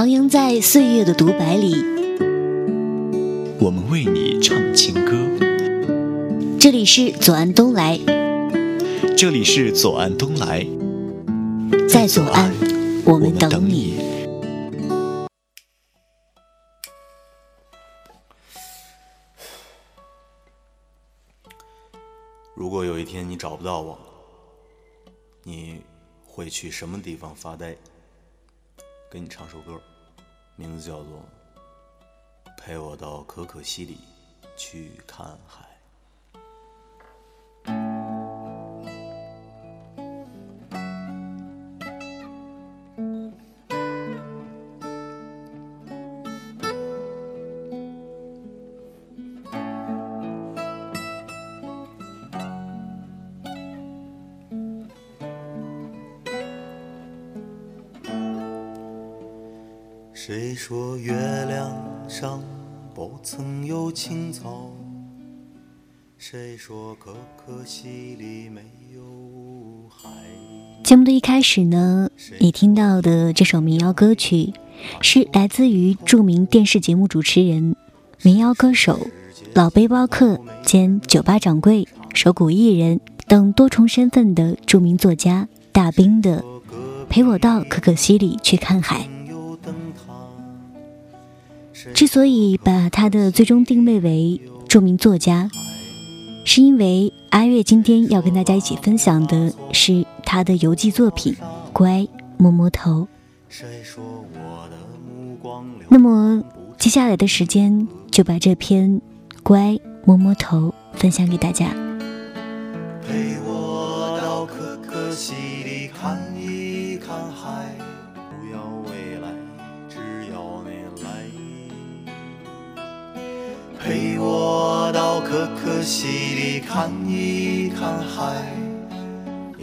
徜徉在岁月的独白里，我们为你唱情歌。这里是左岸东来，这里是左岸东来，在左岸，我们等你。如果有一天你找不到我，你会去什么地方发呆？给你唱首歌，名字叫做《陪我到可可西里去看海》。节目的一开始呢，你听到的这首民谣歌曲，是来自于著名电视节目主持人、民谣歌手、老背包客兼酒吧掌柜、手鼓艺人等多重身份的著名作家大兵的《陪我到可可西里去看海》。之所以把他的最终定位为著名作家，是因为阿月今天要跟大家一起分享的是他的游记作品《乖摸摸头》。那么接下来的时间就把这篇《乖摸摸头》分享给大家。陪我到可可西里看一看海，不要未来，只要你来。陪我到可可西里看一看海，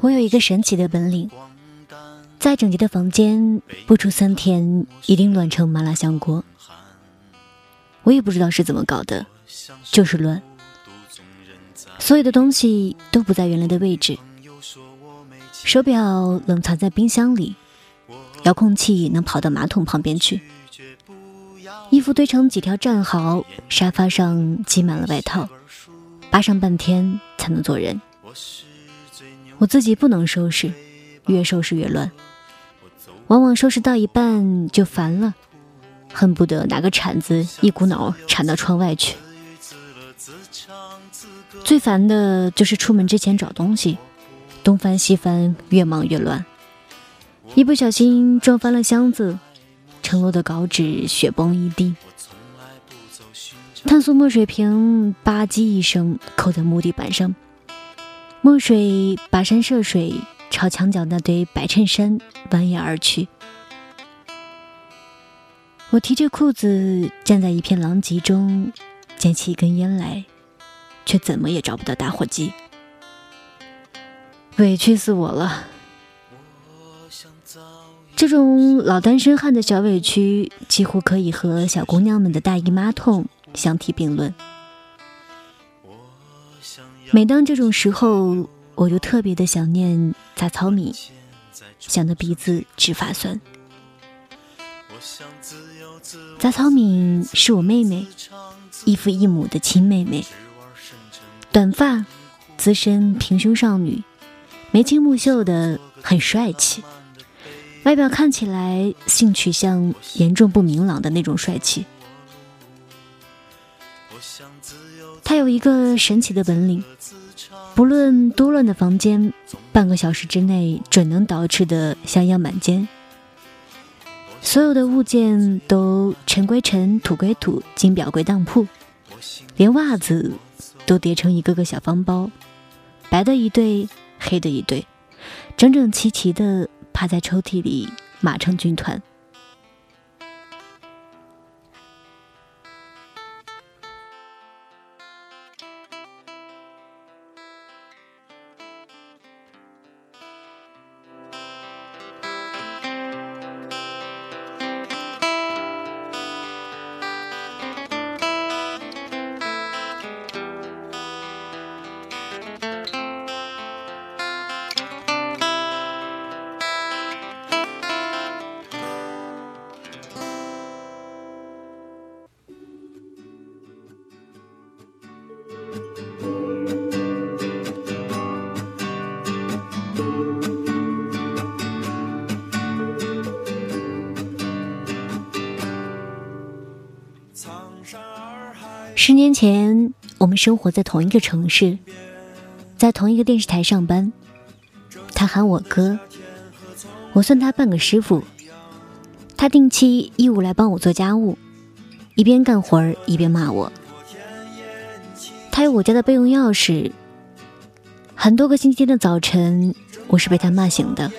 我有一个神奇的本领，在整洁的房间不出三天，一定乱成麻辣香锅。我也不知道是怎么搞的，就是乱。所有的东西都不在原来的位置，手表冷藏在冰箱里，遥控器能跑到马桶旁边去，衣服堆成几条战壕，沙发上积满了外套，扒上半天才能做人。我自己不能收拾，越收拾越乱，往往收拾到一半就烦了，恨不得拿个铲子一股脑铲到窗外去。最烦的就是出门之前找东西，东翻西翻，越忙越乱，一不小心撞翻了箱子，承诺的稿纸雪崩一地，碳素墨水瓶吧唧一声扣在木地板上。墨水跋山涉水，朝墙角那堆白衬衫蜿蜒而去。我提着裤子站在一片狼藉中，捡起一根烟来，却怎么也找不到打火机。委屈死我了！这种老单身汉的小委屈，几乎可以和小姑娘们的大姨妈痛相提并论。每当这种时候，我就特别的想念杂草米，想得鼻子直发酸。杂草敏是我妹妹，异父异母的亲妹妹，短发，资深平胸少女，眉清目秀的，很帅气，外表看起来性取向严重不明朗的那种帅气。他有一个神奇的本领，不论多乱的房间，半个小时之内准能捯饬得香样满间。所有的物件都尘归尘，土归土，金表归当铺，连袜子都叠成一个个小方包，白的一对，黑的一对，整整齐齐的趴在抽屉里，码成军团。生活在同一个城市，在同一个电视台上班。他喊我哥，我算他半个师傅。他定期义务来帮我做家务，一边干活儿一边骂我。他有我家的备用钥匙，很多个星期天的早晨，我是被他骂醒的。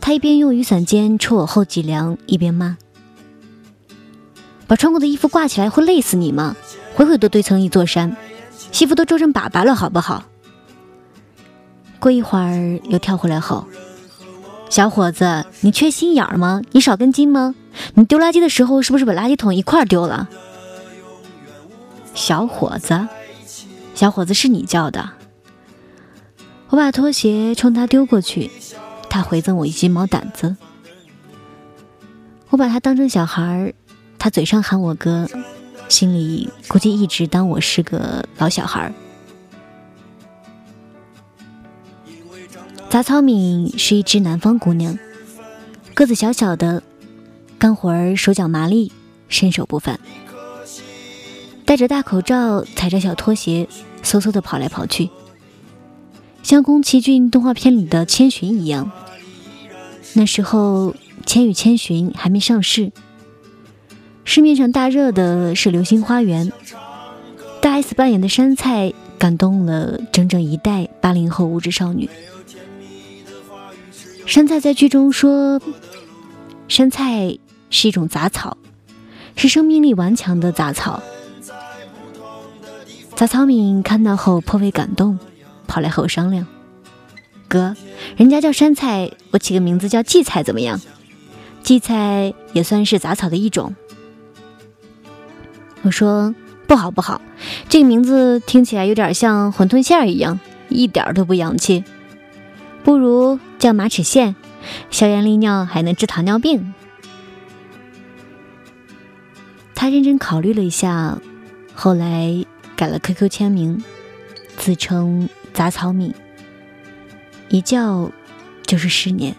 他一边用雨伞尖戳我后脊梁，一边骂。把穿过的衣服挂起来会累死你吗？回回都堆成一座山，西服都皱成粑粑了，好不好？过一会儿又跳回来吼：“小伙子，你缺心眼儿吗？你少根筋吗？你丢垃圾的时候是不是把垃圾桶一块丢了？”小伙子，小伙子是你叫的。我把拖鞋冲他丢过去，他回赠我一鸡毛掸子。我把他当成小孩儿。他嘴上喊我哥，心里估计一直当我是个老小孩。杂草敏是一只南方姑娘，个子小小的，干活儿手脚麻利，身手不凡。戴着大口罩，踩着小拖鞋，嗖嗖的跑来跑去，像宫崎骏动画片里的千寻一样。那时候，《千与千寻》还没上市。市面上大热的是《流星花园》，大 S 扮演的山菜感动了整整一代八零后无知少女。山菜在剧中说：“山菜是一种杂草，是生命力顽强的杂草。”杂草敏看到后颇为感动，跑来和我商量：“哥，人家叫山菜，我起个名字叫荠菜怎么样？荠菜也算是杂草的一种。”我说不好不好，这个名字听起来有点像馄饨馅儿一样，一点都不洋气。不如叫马齿苋，消炎利尿，还能治糖尿病。他认真考虑了一下，后来改了 QQ 签名，自称杂草米，一叫就是十年。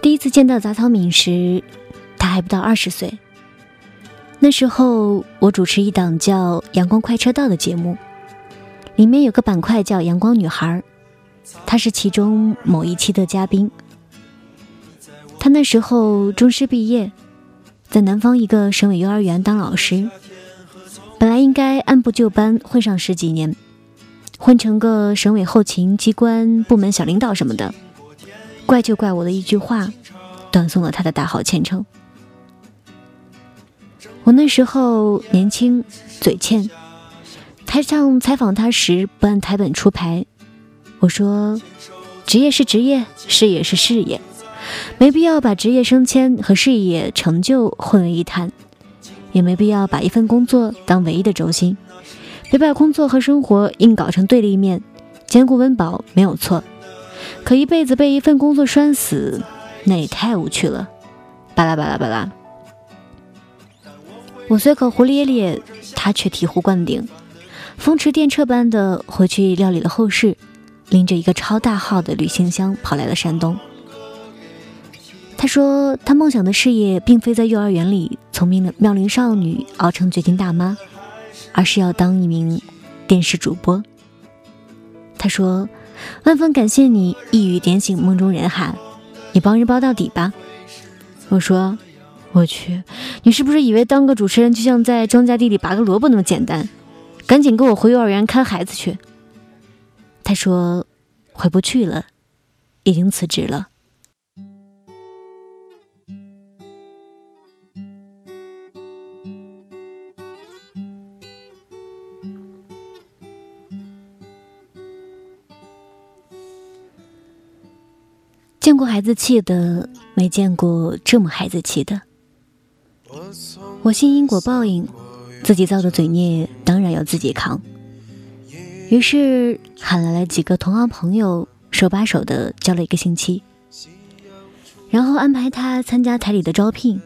第一次见到杂草敏时，他还不到二十岁。那时候我主持一档叫《阳光快车道》的节目，里面有个板块叫“阳光女孩”，她是其中某一期的嘉宾。她那时候中师毕业，在南方一个省委幼儿园当老师，本来应该按部就班混上十几年，混成个省委后勤机关部门小领导什么的。怪就怪我的一句话，断送了他的大好前程。我那时候年轻，嘴欠，台上采访他时不按台本出牌。我说：“职业是职业，事业是事业，没必要把职业升迁和事业成就混为一谈，也没必要把一份工作当唯一的轴心，别把工作和生活硬搞成对立面，兼顾温饱没有错，可一辈子被一份工作拴死，那也太无趣了。巴拉巴拉巴拉，我随口胡咧咧，他却醍醐灌顶，风驰电掣般的回去料理了后事，拎着一个超大号的旅行箱跑来了山东。他说，他梦想的事业并非在幼儿园里从妙妙龄少女熬成绝经大妈，而是要当一名电视主播。他说，万分感谢你一语点醒梦中人喊，你帮人包到底吧。我说，我去，你是不是以为当个主持人就像在庄稼地里拔个萝卜那么简单？赶紧给我回幼儿园看孩子去。他说，回不去了，已经辞职了。见过孩子气的，没见过这么孩子气的。我信因果报应，自己造的罪孽当然要自己扛。于是喊来了几个同行朋友，手把手的教了一个星期，然后安排他参加台里的招聘。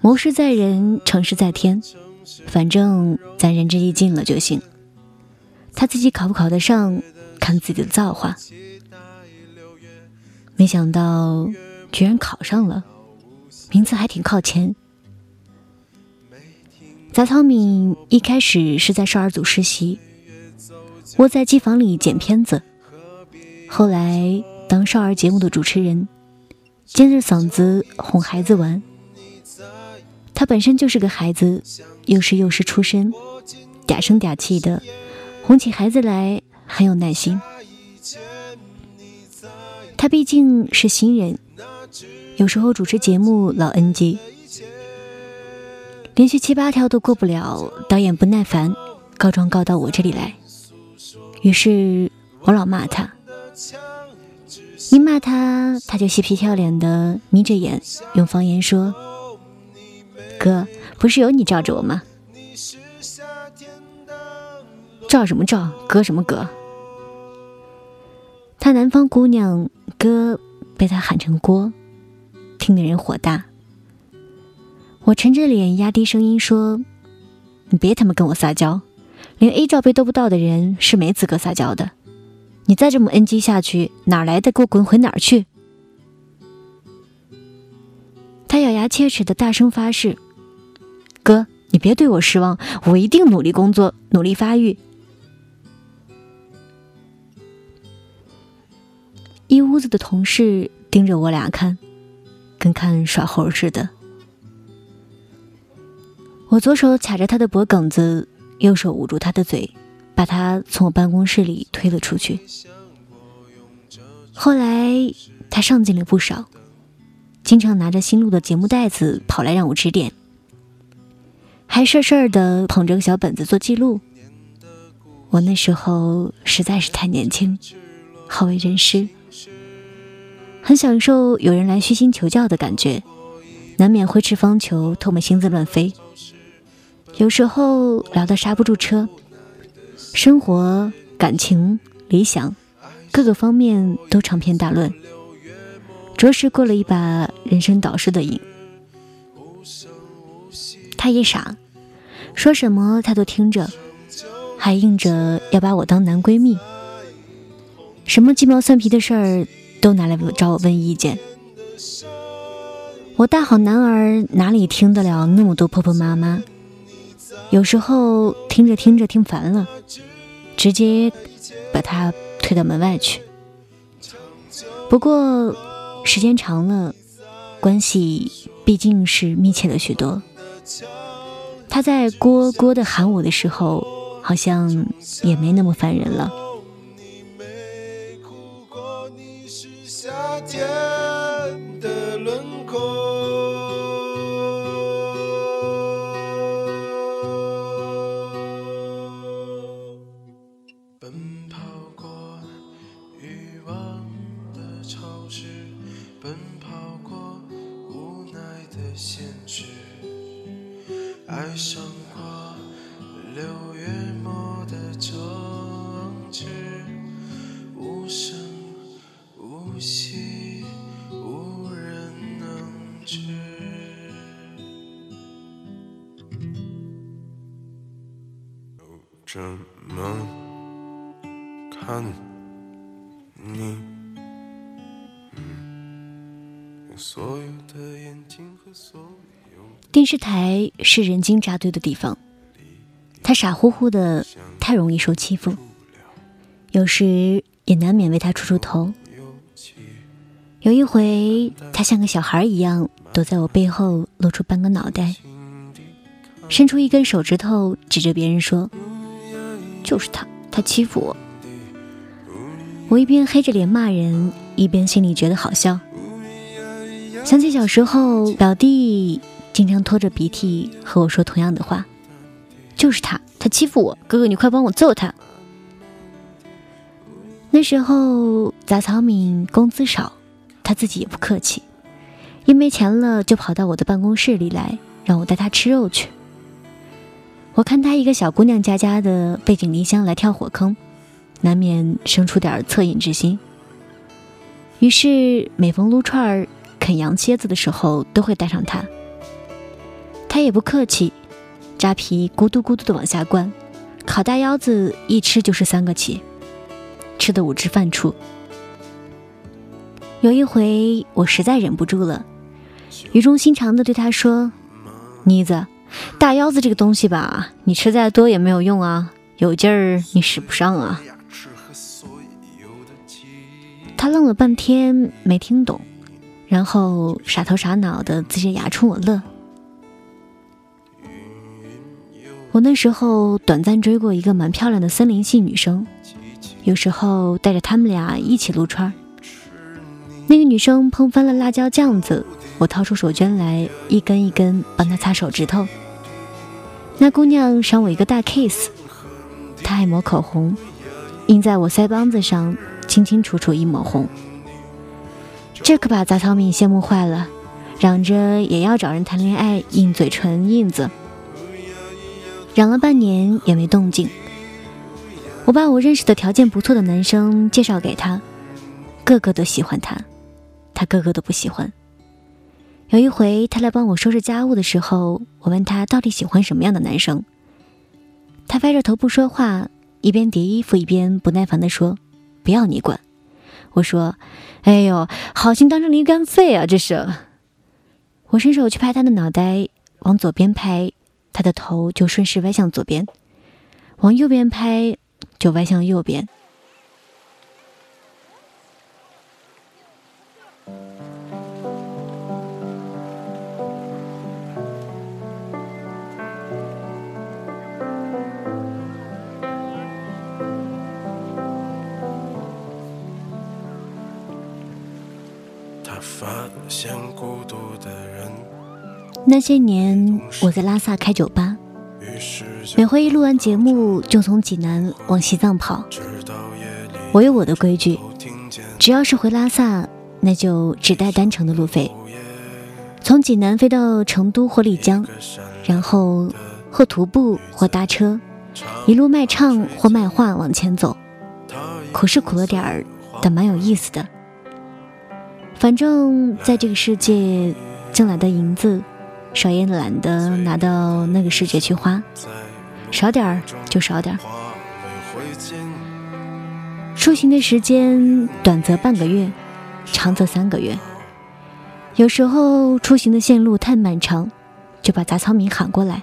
谋事在人，成事在天，反正咱仁至义尽了就行。他自己考不考得上，看自己的造化。没想到居然考上了，名字还挺靠前。杂草敏一开始是在少儿组实习，窝在机房里剪片子，后来当少儿节目的主持人，尖着嗓子哄孩子玩。他本身就是个孩子，又是幼师出身，嗲声嗲气的，哄起孩子来很有耐心。他毕竟是新人，有时候主持节目老 NG，连续七八条都过不了，导演不耐烦，告状告到我这里来。于是我老骂他，一骂他，他就嬉皮笑脸的眯着眼，用方言说：“哥，不是有你罩着我吗？罩什么罩？哥什么哥？”他南方姑娘哥被他喊成锅，听得人火大。我沉着脸压低声音说：“你别他妈跟我撒娇，连 A 罩杯都不到的人是没资格撒娇的。你再这么 NG 下去，哪来的给我滚回哪儿去！”他咬牙切齿的大声发誓：“哥，你别对我失望，我一定努力工作，努力发育。”屋子的同事盯着我俩看，跟看耍猴似的。我左手卡着他的脖梗子，右手捂住他的嘴，把他从我办公室里推了出去。后来他上进了不少，经常拿着新录的节目带子跑来让我指点，还事事的捧着个小本子做记录。我那时候实在是太年轻，好为人师。很享受有人来虚心求教的感觉，难免会吃方球，唾沫星子乱飞。有时候聊得刹不住车，生活、感情、理想，各个方面都长篇大论，着实过了一把人生导师的瘾。他也傻，说什么他都听着，还硬着要把我当男闺蜜，什么鸡毛蒜皮的事儿。都拿来找我问意见，我大好男儿哪里听得了那么多婆婆妈妈？有时候听着听着听烦了，直接把他推到门外去。不过时间长了，关系毕竟是密切了许多。他在“锅锅”的喊我的时候，好像也没那么烦人了。台是人精扎堆的地方，他傻乎乎的，太容易受欺负，有时也难免为他出出头。有一回，他像个小孩一样躲在我背后，露出半个脑袋，伸出一根手指头，指着别人说：“就是他，他欺负我。”我一边黑着脸骂人，一边心里觉得好笑。想起小时候，表弟经常拖着鼻涕和我说同样的话：“就是他，他欺负我，哥哥你快帮我揍他。”那时候杂草敏工资少，他自己也不客气，一没钱了就跑到我的办公室里来，让我带他吃肉去。我看他一个小姑娘家家的背井离乡来跳火坑，难免生出点恻隐之心。于是每逢撸串儿。啃羊蝎子的时候都会带上他，他也不客气，扎皮咕嘟咕嘟的往下灌，烤大腰子一吃就是三个起，吃的五汁饭出。有一回我实在忍不住了，语重心长的对他说：“妮子，大腰子这个东西吧，你吃再多也没有用啊，有劲儿你使不上啊。”他愣了半天没听懂。然后傻头傻脑的呲着牙冲我乐。我那时候短暂追过一个蛮漂亮的森林系女生，有时候带着他们俩一起撸串。那个女生碰翻了辣椒酱子，我掏出手绢来一根一根帮她擦手指头。那姑娘赏我一个大 kiss，她还抹口红，印在我腮帮子上，清清楚楚一抹红。这可把杂草敏羡慕坏了，嚷着也要找人谈恋爱印嘴唇印子。嚷了半年也没动静。我把我认识的条件不错的男生介绍给他，个个都喜欢他，他个个都不喜欢。有一回他来帮我收拾家务的时候，我问他到底喜欢什么样的男生，他歪着头不说话，一边叠衣服一边不耐烦地说：“不要你管。”我说：“哎呦，好心当成驴肝肺啊！这是。”我伸手去拍他的脑袋，往左边拍，他的头就顺势歪向左边；往右边拍，就歪向右边。他发现孤独那些年，我在拉萨开酒吧，每回一录完节目，就从济南往西藏跑。我有我的规矩，只要是回拉萨，那就只带单程的路费。从济南飞到成都或丽江，然后或徒步或搭车，一路卖唱或卖画往前走。苦是苦了点儿，但蛮有意思的。反正在这个世界挣来的银子。少也懒得拿到那个世界去花，少点儿就少点儿。出行的时间短则半个月，长则三个月。有时候出行的线路太漫长，就把杂草民喊过来，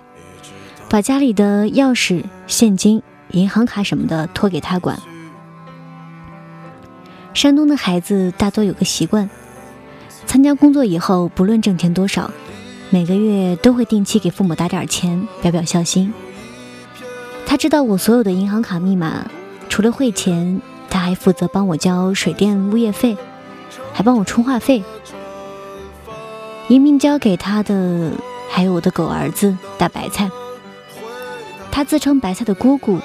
把家里的钥匙、现金、银行卡什么的托给他管。山东的孩子大多有个习惯，参加工作以后，不论挣钱多少。每个月都会定期给父母打点钱，表表孝心。他知道我所有的银行卡密码，除了汇钱，他还负责帮我交水电物业费，还帮我充话费。移民交给他的还有我的狗儿子大白菜。他自称白菜的姑姑，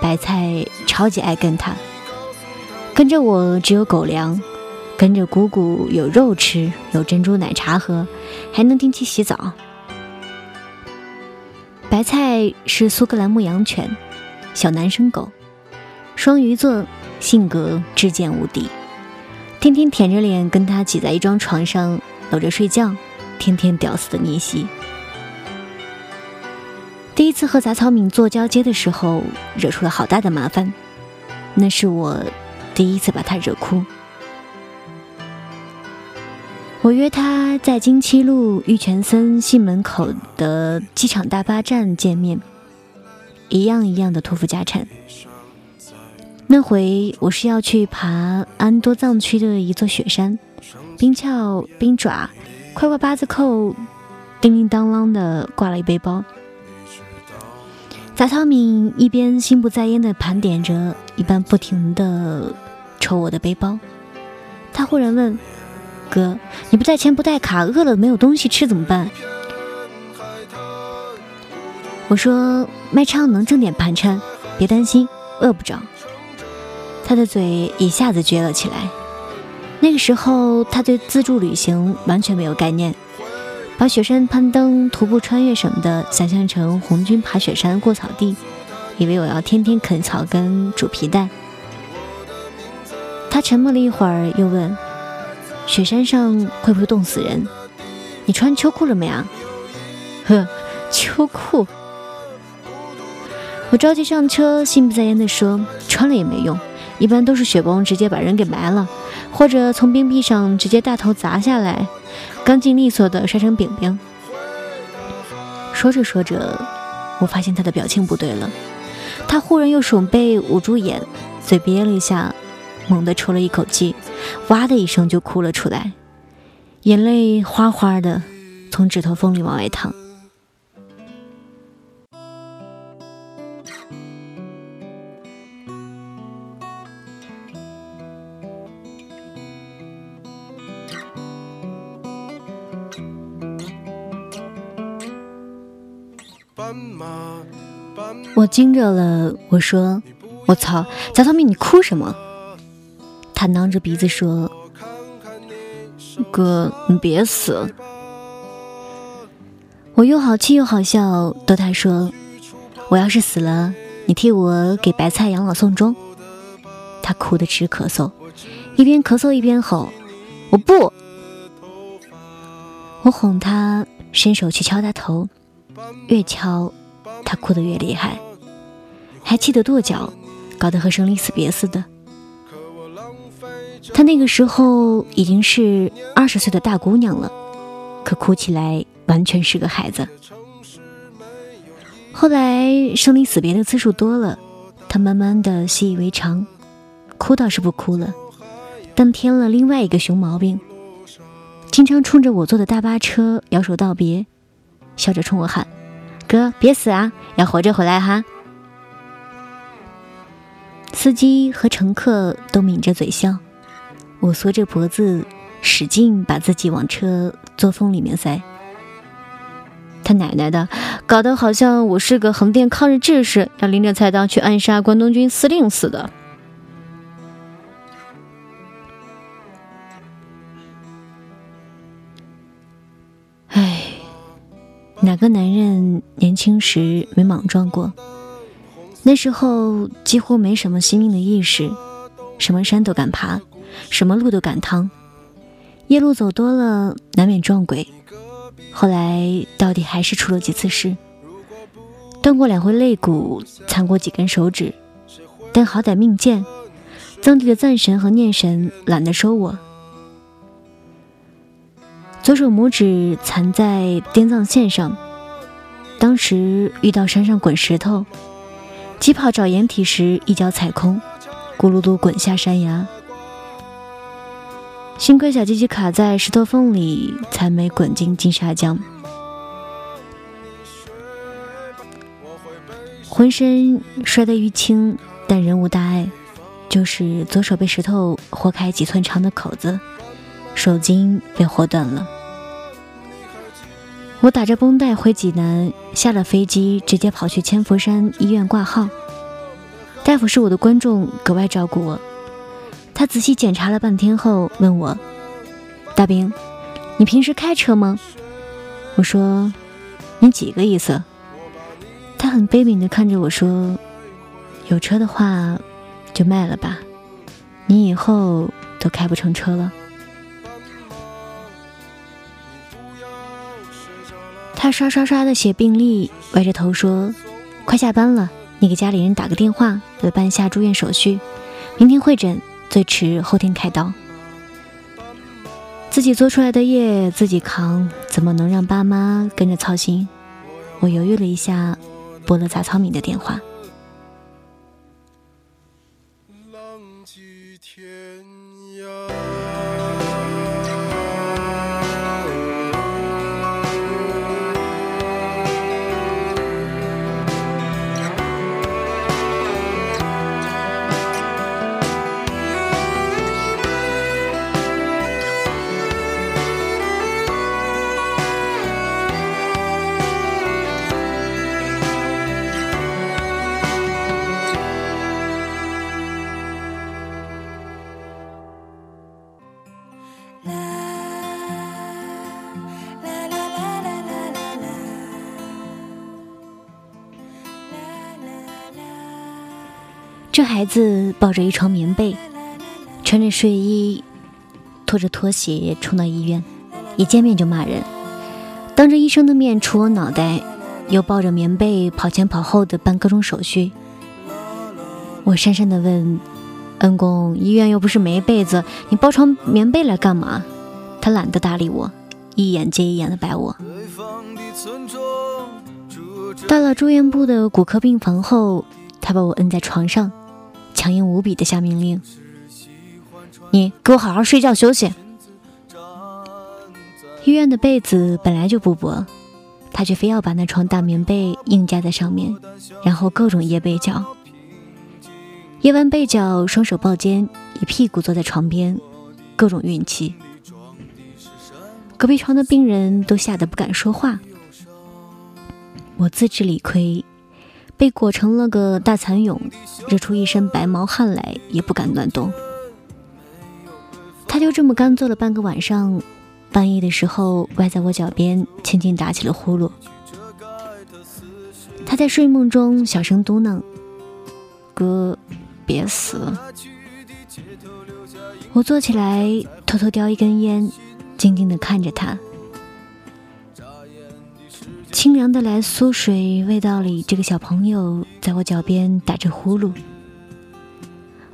白菜超级爱跟他，跟着我只有狗粮。跟着姑姑有肉吃，有珍珠奶茶喝，还能定期洗澡。白菜是苏格兰牧羊犬，小男生狗，双鱼座，性格至贱无敌，天天舔着脸跟他挤在一张床上搂着睡觉，天天屌丝的逆袭。第一次和杂草敏做交接的时候，惹出了好大的麻烦。那是我第一次把他惹哭。我约他在金七路玉泉森西门口的机场大巴站见面，一样一样的托付家产。那回我是要去爬安多藏区的一座雪山，冰鞘、冰爪、快挂八字扣，叮叮当啷的挂了一背包。杂草敏一边心不在焉地盘点着，一边不停地抽我的背包。他忽然问：“哥，你不带钱不带卡，饿了没有东西吃怎么办？”我说：“卖唱能挣点盘缠，别担心，饿不着。”他的嘴一下子撅了起来。那个时候，他对自助旅行完全没有概念。把雪山攀登、徒步穿越什么的想象成红军爬雪山过草地，以为我要天天啃草根、煮皮蛋。他沉默了一会儿，又问：“雪山上会不会冻死人？你穿秋裤了没啊？”“呵，秋裤。”我着急上车，心不在焉地说：“穿了也没用，一般都是雪崩直接把人给埋了，或者从冰壁上直接大头砸下来。”干净利索的摔成饼饼。说着说着，我发现他的表情不对了，他忽然用手背捂住眼，嘴憋了一下，猛地抽了一口气，哇的一声就哭了出来，眼泪哗哗的从指头缝里往外淌。我惊着了，我说：“我操，贾草敏，你哭什么？”他囔着鼻子说：“哥，你别死。”我又好气又好笑，逗他说：“我要是死了，你替我给白菜养老送终。”他哭得直咳嗽，一边咳嗽一边吼：“我不！”我哄他，伸手去敲他头。越敲，他哭得越厉害，还气得跺脚，搞得和生离死别似的。他那个时候已经是二十岁的大姑娘了，可哭起来完全是个孩子。后来生离死别的次数多了，他慢慢的习以为常，哭倒是不哭了，但添了另外一个熊毛病，经常冲着我坐的大巴车摇手道别。笑着冲我喊：“哥，别死啊，要活着回来哈！”司机和乘客都抿着嘴笑，我缩着脖子，使劲把自己往车座缝里面塞。他奶奶的，搞得好像我是个横店抗日志士，要拎着菜刀去暗杀关东军司令似的。哪个男人年轻时没莽撞过？那时候几乎没什么惜命的意识，什么山都敢爬，什么路都敢趟。夜路走多了，难免撞鬼。后来到底还是出了几次事，断过两回肋骨，残过几根手指，但好歹命贱，藏地的赞神和念神懒得收我。左手拇指残在滇藏线上，当时遇到山上滚石头，疾跑找掩体时一脚踩空，咕噜噜滚下山崖。幸亏小鸡鸡卡在石头缝里，才没滚进金沙江。浑身摔得淤青，但人无大碍，就是左手被石头豁开几寸长的口子。手筋被豁断了，我打着绷带回济南，下了飞机直接跑去千佛山医院挂号。大夫是我的观众，格外照顾我。他仔细检查了半天后问我：“大兵，你平时开车吗？”我说：“你几个意思？”他很悲悯地看着我说：“有车的话就卖了吧，你以后都开不成车了。”他刷刷刷的写病历，歪着头说：“快下班了，你给家里人打个电话，我办下住院手续，明天会诊，最迟后天开刀。”自己做出来的业自己扛，怎么能让爸妈跟着操心？我犹豫了一下，拨了杂草米的电话。孩子抱着一床棉被，穿着睡衣，拖着拖鞋冲到医院，一见面就骂人，当着医生的面戳我脑袋，又抱着棉被跑前跑后的办各种手续。我讪讪的问：“恩公，医院又不是没被子，你抱床棉被来干嘛？”他懒得搭理我，一眼接一眼的白我。到了住院部的骨科病房后，他把我摁在床上。强硬无比的下命令：“你给我好好睡觉休息。”医院的被子本来就不薄，他却非要把那床大棉被硬加在上面，然后各种掖被角。掖完被角，双手抱肩，一屁股坐在床边，各种运气。隔壁床的病人都吓得不敢说话。我自知理亏。被裹成了个大蚕蛹，热出一身白毛汗来，也不敢乱动。他就这么干坐了半个晚上，半夜的时候歪在我脚边，轻轻打起了呼噜。他在睡梦中小声嘟囔：“哥，别死。”我坐起来，偷偷叼一根烟，静静地看着他。清凉的来苏水味道里，这个小朋友在我脚边打着呼噜。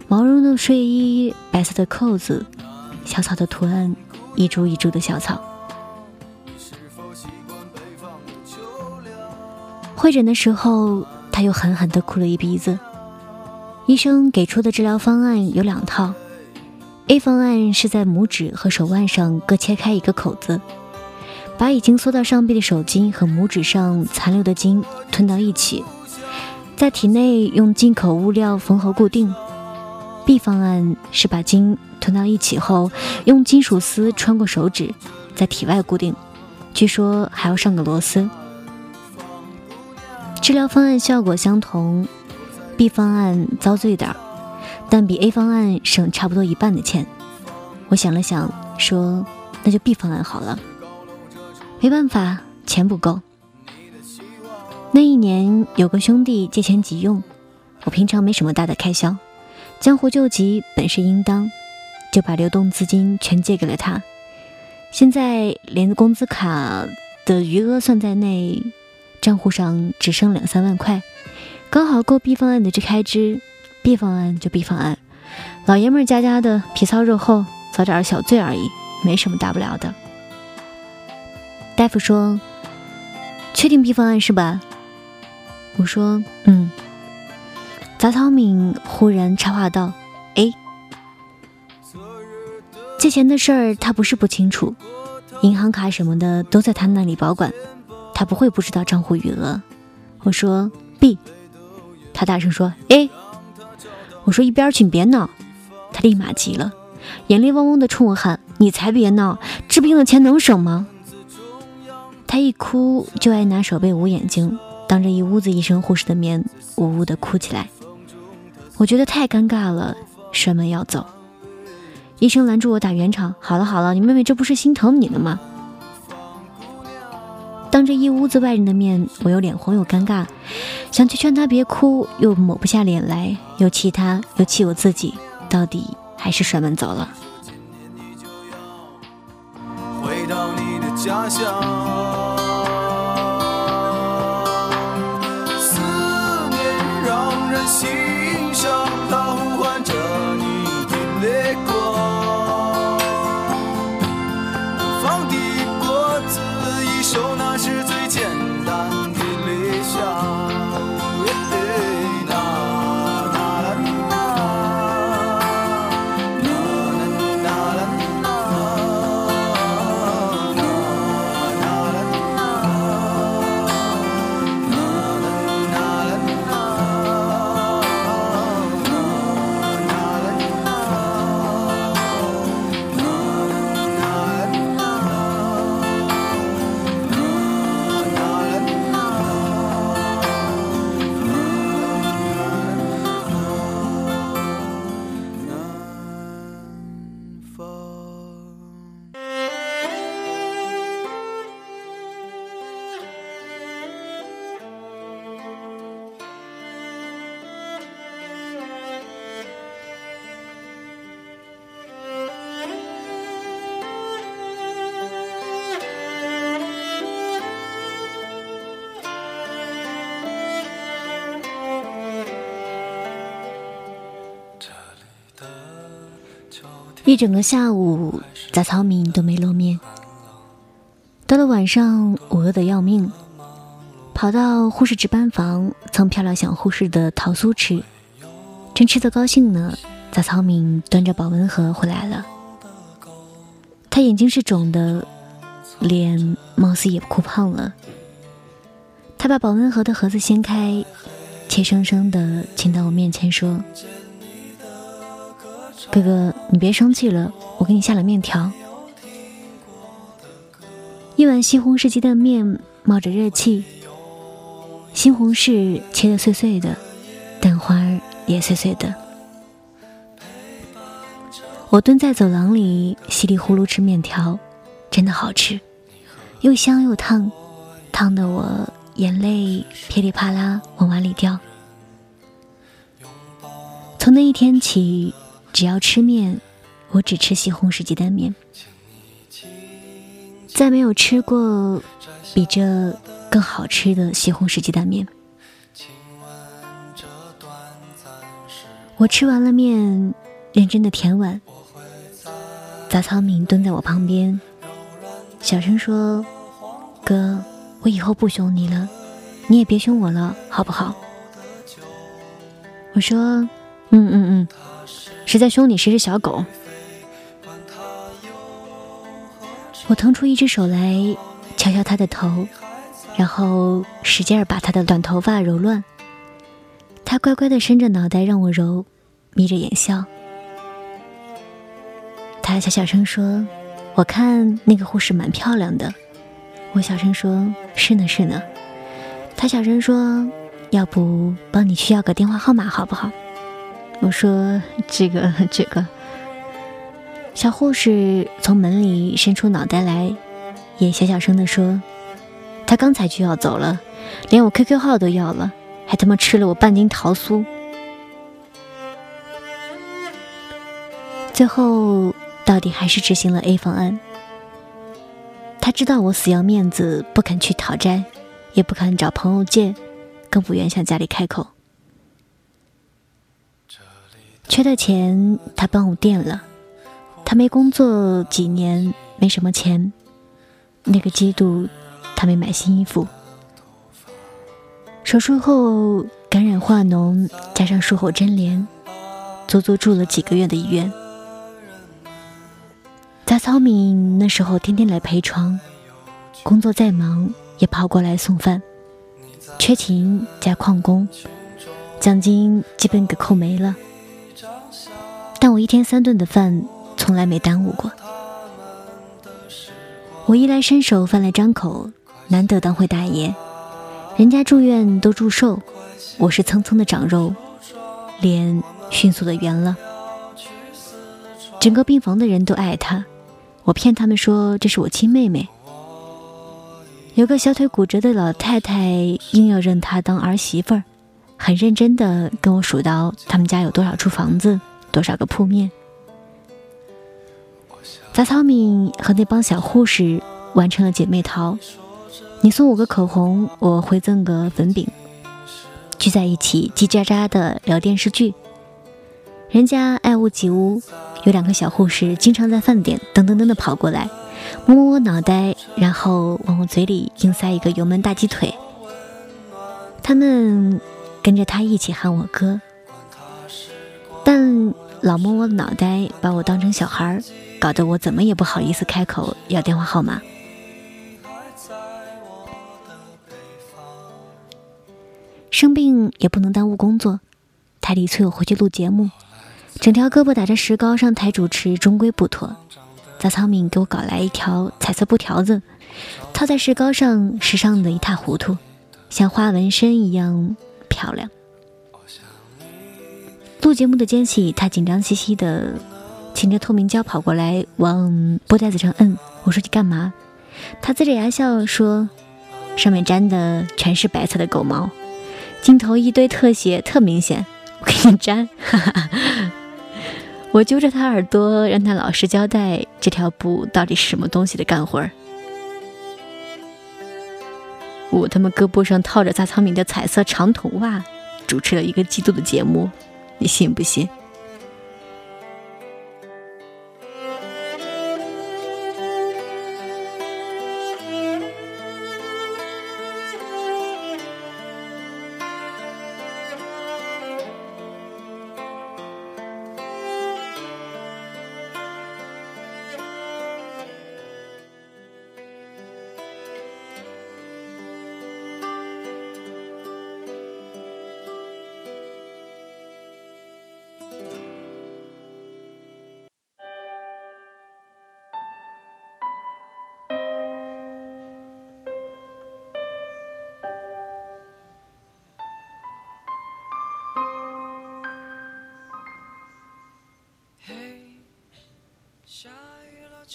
毛绒的睡衣，白色的扣子，小草的图案，一株一株的小草。会诊的时候，他又狠狠地哭了一鼻子。医生给出的治疗方案有两套，A 方案是在拇指和手腕上各切开一个口子。把已经缩到上臂的手筋和拇指上残留的筋吞到一起，在体内用进口物料缝合固定。B 方案是把筋吞到一起后，用金属丝穿过手指，在体外固定，据说还要上个螺丝。治疗方案效果相同，B 方案遭罪点儿，但比 A 方案省差不多一半的钱。我想了想，说那就 B 方案好了。没办法，钱不够。那一年有个兄弟借钱急用，我平常没什么大的开销，江湖救急本是应当，就把流动资金全借给了他。现在连工资卡的余额算在内，账户上只剩两三万块，刚好够 B 方案的这开支。B 方案就 B 方案，老爷们家家的皮糙肉厚，遭点小罪而已，没什么大不了的。大夫说：“确定 B 方案是吧？”我说：“嗯。”杂草敏忽然插话道：“A 借钱的事儿，他不是不清楚，银行卡什么的都在他那里保管，他不会不知道账户余额。”我说：“B。”他大声说：“A。”我说：“一边去，你别闹！”他立马急了，眼泪汪汪的冲我喊：“你才别闹！治病的钱能省吗？”他一哭就爱拿手背捂眼睛，当着一屋子医生护士的面呜呜地哭起来。我觉得太尴尬了，摔门要走。医生拦住我打圆场：“好了好了，你妹妹这不是心疼你呢吗？”当着一屋子外人的面，我又脸红又尴尬，想去劝他别哭，又抹不下脸来，又气他，又气我自己，到底还是摔门走了。回到你的家乡。一整个下午，杂草敏都没露面。到了晚上，我饿得要命，跑到护士值班房蹭漂亮小护士的桃酥吃。正吃得高兴呢，杂草敏端着保温盒回来了。他眼睛是肿的，脸貌似也哭胖了。他把保温盒的盒子掀开，怯生生地请到我面前说。哥哥，你别生气了，我给你下了面条。一碗西红柿鸡蛋面冒着热气，西红柿切得碎碎的，蛋花也碎碎的。我蹲在走廊里稀里呼噜吃面条，真的好吃，又香又烫，烫得我眼泪噼里啪啦往碗里掉。从那一天起。只要吃面，我只吃西红柿鸡蛋面，再没有吃过比这更好吃的西红柿鸡蛋面。我吃完了面，认真的舔碗。杂草敏蹲在我旁边，小声说：“哥，我以后不凶你了，你也别凶我了，好不好？”我说：“嗯嗯嗯。”谁在凶你？谁是小狗？我腾出一只手来敲敲他的头，然后使劲儿把他的短头发揉乱。他乖乖的伸着脑袋让我揉，眯着眼笑。他小小声说：“我看那个护士蛮漂亮的。”我小声说：“是呢，是呢。”他小声说：“要不帮你去要个电话号码好不好？”我说：“这个，这个。”小护士从门里伸出脑袋来，也小小声的说：“他刚才就要走了，连我 QQ 号都要了，还他妈吃了我半斤桃酥。”最后，到底还是执行了 A 方案。他知道我死要面子，不肯去讨债，也不肯找朋友借，更不愿向家里开口。缺的钱，他帮我垫了。他没工作几年，没什么钱。那个季度，他没买新衣服。手术后感染化脓，加上术后粘连，足足住了几个月的医院。杂草敏那时候天天来陪床，工作再忙也跑过来送饭。缺勤加旷工，奖金基本给扣没了。但我一天三顿的饭从来没耽误过。我衣来伸手，饭来张口，难得当回大爷。人家住院都住瘦，我是蹭蹭的长肉，脸迅速的圆了。整个病房的人都爱他，我骗他们说这是我亲妹妹。有个小腿骨折的老太太硬要认她当儿媳妇儿，很认真的跟我数到他们家有多少处房子。多少个铺面？杂草敏和那帮小护士完成了姐妹淘。你送我个口红，我回赠个粉饼。聚在一起叽叽喳喳的聊电视剧。人家爱屋及乌，有两个小护士经常在饭点噔噔噔的跑过来，摸摸我脑袋，然后往我嘴里硬塞一个油焖大鸡腿。他们跟着他一起喊我哥，但老摸我脑袋，把我当成小孩儿，搞得我怎么也不好意思开口要电话号码。生病也不能耽误工作，台里催我回去录节目，整条胳膊打着石膏上台主持终归不妥。杂草敏给我搞来一条彩色布条子，套在石膏上，时尚的一塌糊涂，像花纹身一样漂亮。录节目的间隙，他紧张兮兮的擎着透明胶跑过来，往布袋子上摁。我说：“你干嘛？”他呲着牙笑说：“上面粘的全是白色的狗毛。”镜头一堆特写，特明显。我给你粘，哈哈。我揪着他耳朵，让他老实交代这条布到底是什么东西的干活儿。我他妈胳膊上套着杂草敏的彩色长筒袜，主持了一个季度的节目，你信不信？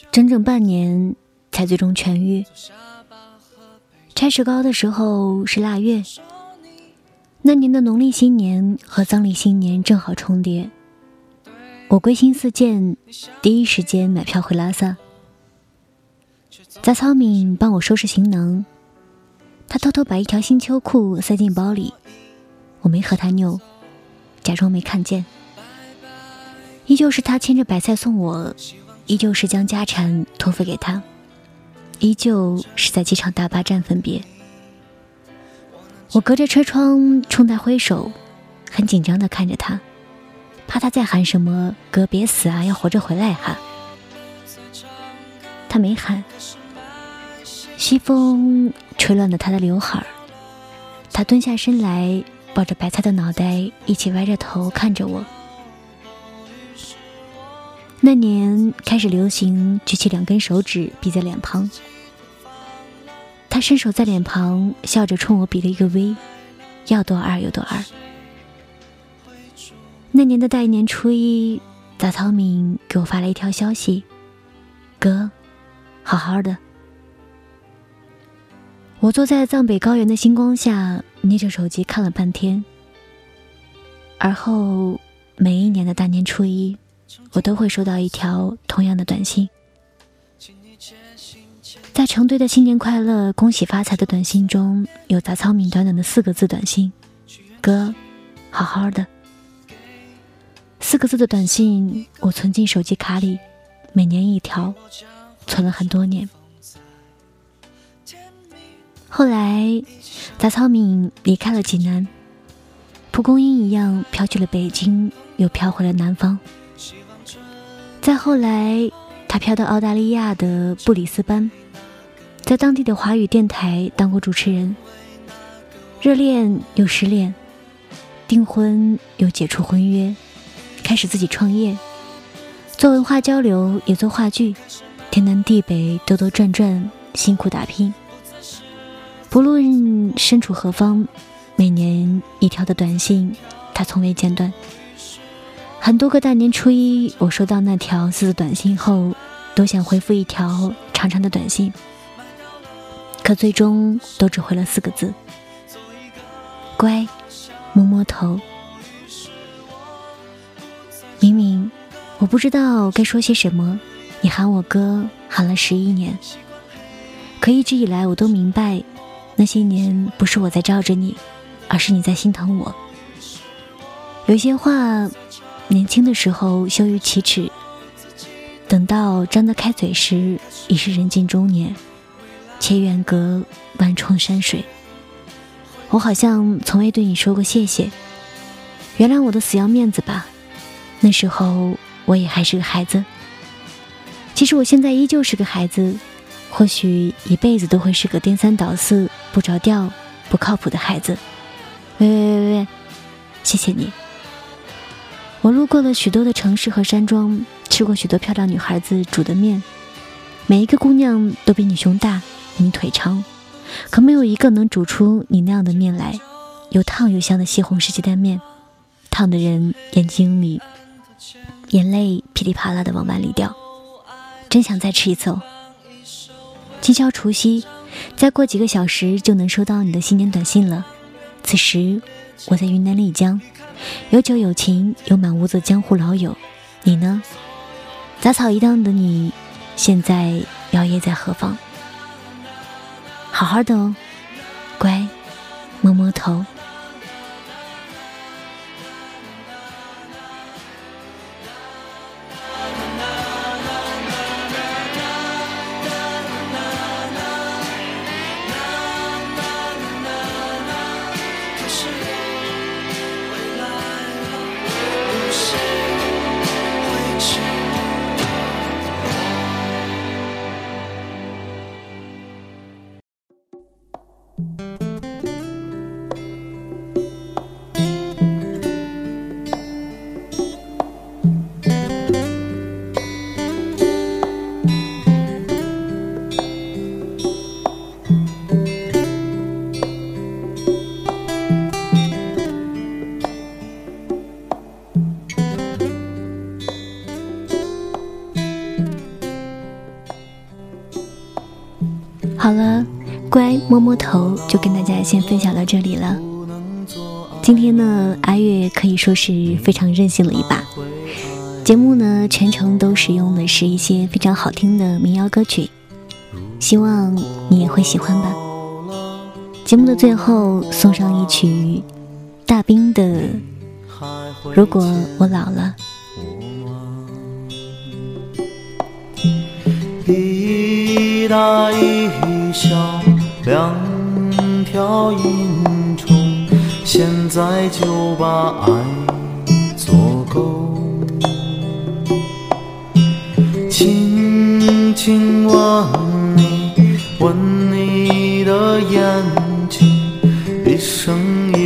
整整半年才最终痊愈。拆石膏的时候是腊月，那年的农历新年和藏历新年正好重叠。我归心似箭，第一时间买票回拉萨。杂草敏帮我收拾行囊，他偷偷把一条新秋裤塞进包里，我没和他拗，假装没看见。依旧是他牵着白菜送我。依旧是将家产托付给他，依旧是在机场大巴站分别。我隔着车窗冲他挥手，很紧张地看着他，怕他再喊什么“哥别死啊，要活着回来哈”。他没喊，西风吹乱了他的刘海儿，他蹲下身来，抱着白菜的脑袋，一起歪着头看着我。那年开始流行举起两根手指比在脸庞，他伸手在脸庞，笑着冲我比了一个 V，要多二有多二。那年的大年初一，杂草敏给我发了一条消息：“哥，好好的。”我坐在藏北高原的星光下，捏着手机看了半天。而后每一年的大年初一。我都会收到一条同样的短信，在成堆的新年快乐、恭喜发财的短信中，有杂草敏短短的四个字短信：“哥，好好的。”四个字的短信，我存进手机卡里，每年一条，存了很多年。后来，杂草敏离开了济南，蒲公英一样飘去了北京，又飘回了南方。再后来，他飘到澳大利亚的布里斯班，在当地的华语电台当过主持人。热恋又失恋，订婚又解除婚约，开始自己创业，做文化交流，也做话剧，天南地北兜兜转转，辛苦打拼。不论身处何方，每年一条的短信，他从未间断。很多个大年初一，我收到那条四字短信后，都想回复一条长长的短信，可最终都只回了四个字：乖，摸摸头。明明我不知道该说些什么，你喊我哥喊了十一年，可一直以来我都明白，那些年不是我在罩着你，而是你在心疼我。有些话，年轻的时候羞于启齿，等到张得开嘴时，已是人近中年，且远隔万重山水。我好像从未对你说过谢谢，原谅我的死要面子吧。那时候我也还是个孩子。其实我现在依旧是个孩子，或许一辈子都会是个颠三倒四、不着调、不靠谱的孩子。喂喂喂喂，谢谢你。我路过了许多的城市和山庄，吃过许多漂亮女孩子煮的面，每一个姑娘都比你胸大，你腿长，可没有一个能煮出你那样的面来，又烫又香的西红柿鸡蛋面，烫的人眼睛里眼泪噼里啪啦的往碗里掉。真想再吃一次哦！今宵除夕，再过几个小时就能收到你的新年短信了。此时我在云南丽江，有酒有情有满屋子江湖老友。你呢？杂草一荡的你，现在摇曳在何方？好好的哦，乖，摸摸头。摸摸头，就跟大家先分享到这里了。今天呢，阿月可以说是非常任性了一把。节目呢，全程都使用的是一些非常好听的民谣歌曲，希望你也会喜欢吧。节目的最后送上一曲大兵的《如果我老了》。一大一小两条银虫，现在就把爱做够。轻轻吻你，吻你的眼睛，一生一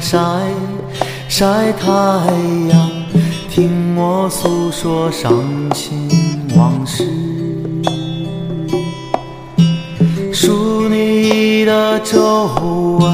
晒晒太阳，听我诉说伤心往事。数你的皱纹，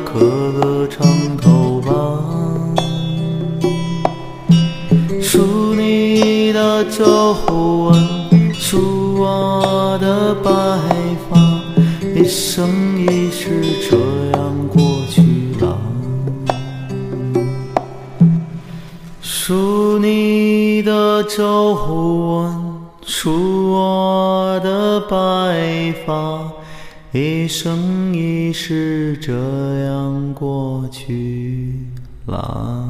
磕个长头吧。数你的皱纹，数我的白发，一生一世这样过去了。数你的皱纹，数我的白发，一生啦。